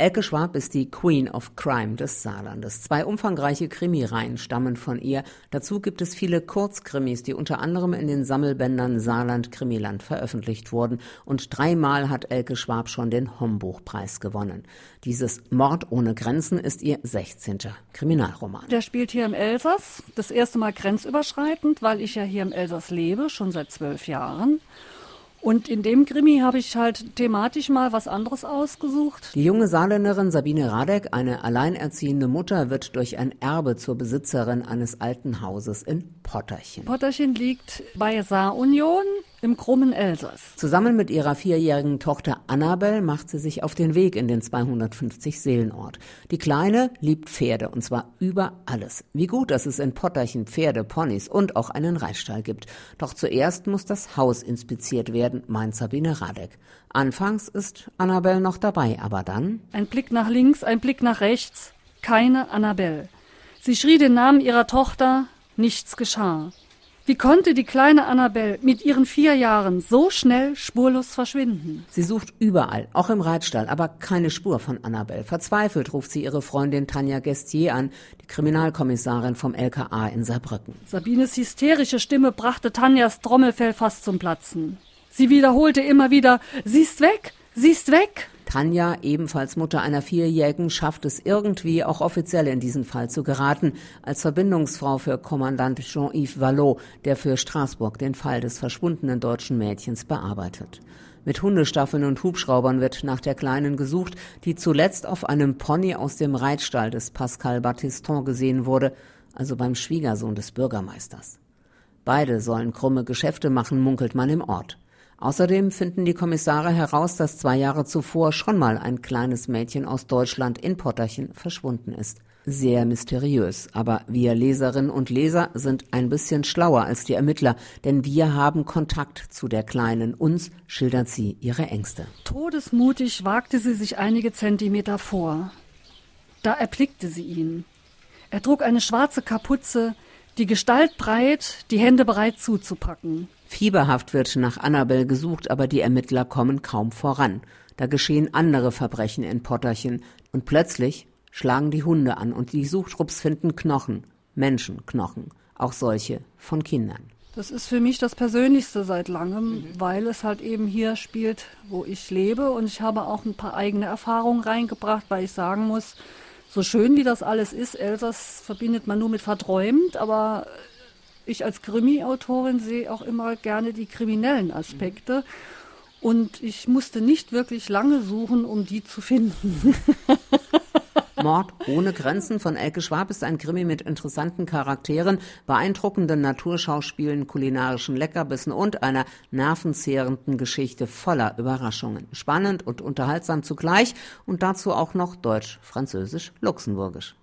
Elke Schwab ist die Queen of Crime des Saarlandes. Zwei umfangreiche Krimireihen stammen von ihr. Dazu gibt es viele Kurzkrimis, die unter anderem in den Sammelbändern Saarland Krimiland veröffentlicht wurden. Und dreimal hat Elke Schwab schon den Hombuchpreis gewonnen. Dieses Mord ohne Grenzen ist ihr 16. Kriminalroman. Der spielt hier im Elsass, das erste Mal grenzüberschreitend, weil ich ja hier im Elsass lebe, schon seit zwölf Jahren. Und in dem Krimi habe ich halt thematisch mal was anderes ausgesucht. Die junge Saarländerin Sabine Radek, eine alleinerziehende Mutter, wird durch ein Erbe zur Besitzerin eines alten Hauses in Potterchen. Potterchen liegt bei Saarunion im krummen Elsass. Zusammen mit ihrer vierjährigen Tochter Annabel macht sie sich auf den Weg in den 250 Seelenort. Die Kleine liebt Pferde und zwar über alles. Wie gut, dass es in Potterchen Pferde, Ponys und auch einen Reitstall gibt. Doch zuerst muss das Haus inspiziert werden, meint Sabine Radek. Anfangs ist Annabel noch dabei, aber dann? Ein Blick nach links, ein Blick nach rechts. Keine Annabel. Sie schrie den Namen ihrer Tochter, nichts geschah. Wie konnte die kleine Annabelle mit ihren vier Jahren so schnell spurlos verschwinden? Sie sucht überall, auch im Reitstall, aber keine Spur von Annabelle. Verzweifelt ruft sie ihre Freundin Tanja Gestier an, die Kriminalkommissarin vom LKA in Saarbrücken. Sabines hysterische Stimme brachte Tanjas Trommelfell fast zum Platzen. Sie wiederholte immer wieder, sie ist weg, sie ist weg. Tanja, ebenfalls Mutter einer Vierjährigen, schafft es irgendwie auch offiziell in diesen Fall zu geraten, als Verbindungsfrau für Kommandant Jean-Yves Vallot, der für Straßburg den Fall des verschwundenen deutschen Mädchens bearbeitet. Mit Hundestaffeln und Hubschraubern wird nach der Kleinen gesucht, die zuletzt auf einem Pony aus dem Reitstall des Pascal Battiston gesehen wurde, also beim Schwiegersohn des Bürgermeisters. Beide sollen krumme Geschäfte machen, munkelt man im Ort. Außerdem finden die Kommissare heraus, dass zwei Jahre zuvor schon mal ein kleines Mädchen aus Deutschland in Potterchen verschwunden ist. Sehr mysteriös, aber wir Leserinnen und Leser sind ein bisschen schlauer als die Ermittler, denn wir haben Kontakt zu der Kleinen. Uns schildert sie ihre Ängste. Todesmutig wagte sie sich einige Zentimeter vor. Da erblickte sie ihn. Er trug eine schwarze Kapuze, die Gestalt breit, die Hände bereit zuzupacken. Fieberhaft wird nach Annabel gesucht, aber die Ermittler kommen kaum voran. Da geschehen andere Verbrechen in Potterchen und plötzlich schlagen die Hunde an und die Suchtrupps finden Knochen, Menschenknochen, auch solche von Kindern. Das ist für mich das Persönlichste seit langem, weil es halt eben hier spielt, wo ich lebe und ich habe auch ein paar eigene Erfahrungen reingebracht, weil ich sagen muss, so schön wie das alles ist, Elsass verbindet man nur mit verträumt, aber ich als Krimi-Autorin sehe auch immer gerne die kriminellen Aspekte. Und ich musste nicht wirklich lange suchen, um die zu finden. Mord ohne Grenzen von Elke Schwab ist ein Krimi mit interessanten Charakteren, beeindruckenden Naturschauspielen, kulinarischen Leckerbissen und einer nervenzehrenden Geschichte voller Überraschungen. Spannend und unterhaltsam zugleich und dazu auch noch deutsch, französisch, luxemburgisch.